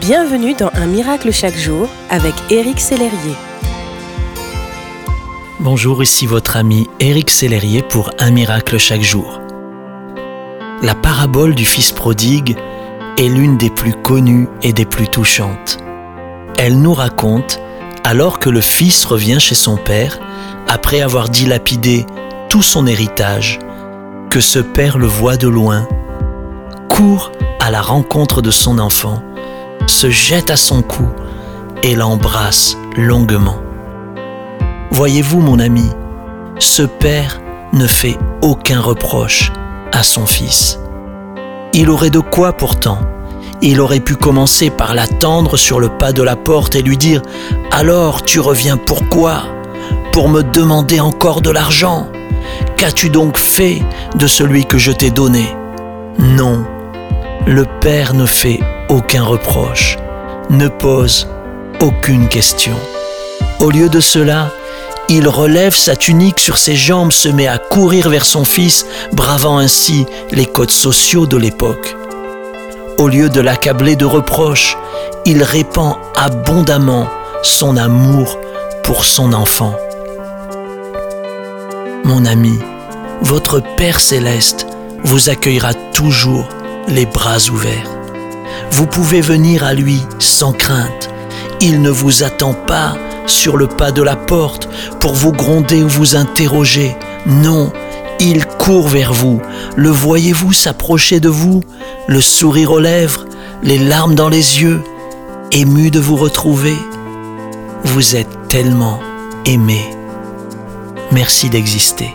Bienvenue dans Un miracle chaque jour avec Éric Sellerier. Bonjour, ici votre ami Éric Sellerier pour Un miracle chaque jour. La parabole du Fils prodigue est l'une des plus connues et des plus touchantes. Elle nous raconte, alors que le Fils revient chez son Père, après avoir dilapidé tout son héritage, que ce Père le voit de loin, court à la rencontre de son enfant, se jette à son cou et l'embrasse longuement. Voyez-vous, mon ami, ce père ne fait aucun reproche à son fils. Il aurait de quoi pourtant. Il aurait pu commencer par l'attendre sur le pas de la porte et lui dire ⁇ Alors tu reviens pourquoi Pour me demander encore de l'argent Qu'as-tu donc fait de celui que je t'ai donné ?⁇ Non, le Père ne fait aucun reproche, ne pose aucune question. Au lieu de cela, il relève sa tunique sur ses jambes, se met à courir vers son fils, bravant ainsi les codes sociaux de l'époque. Au lieu de l'accabler de reproches, il répand abondamment son amour pour son enfant. Mon ami, votre Père céleste vous accueillera toujours les bras ouverts. Vous pouvez venir à lui sans crainte. Il ne vous attend pas sur le pas de la porte pour vous gronder ou vous interroger. Non, il court vers vous. Le voyez-vous s'approcher de vous, le sourire aux lèvres, les larmes dans les yeux, ému de vous retrouver Vous êtes tellement aimé. Merci d'exister.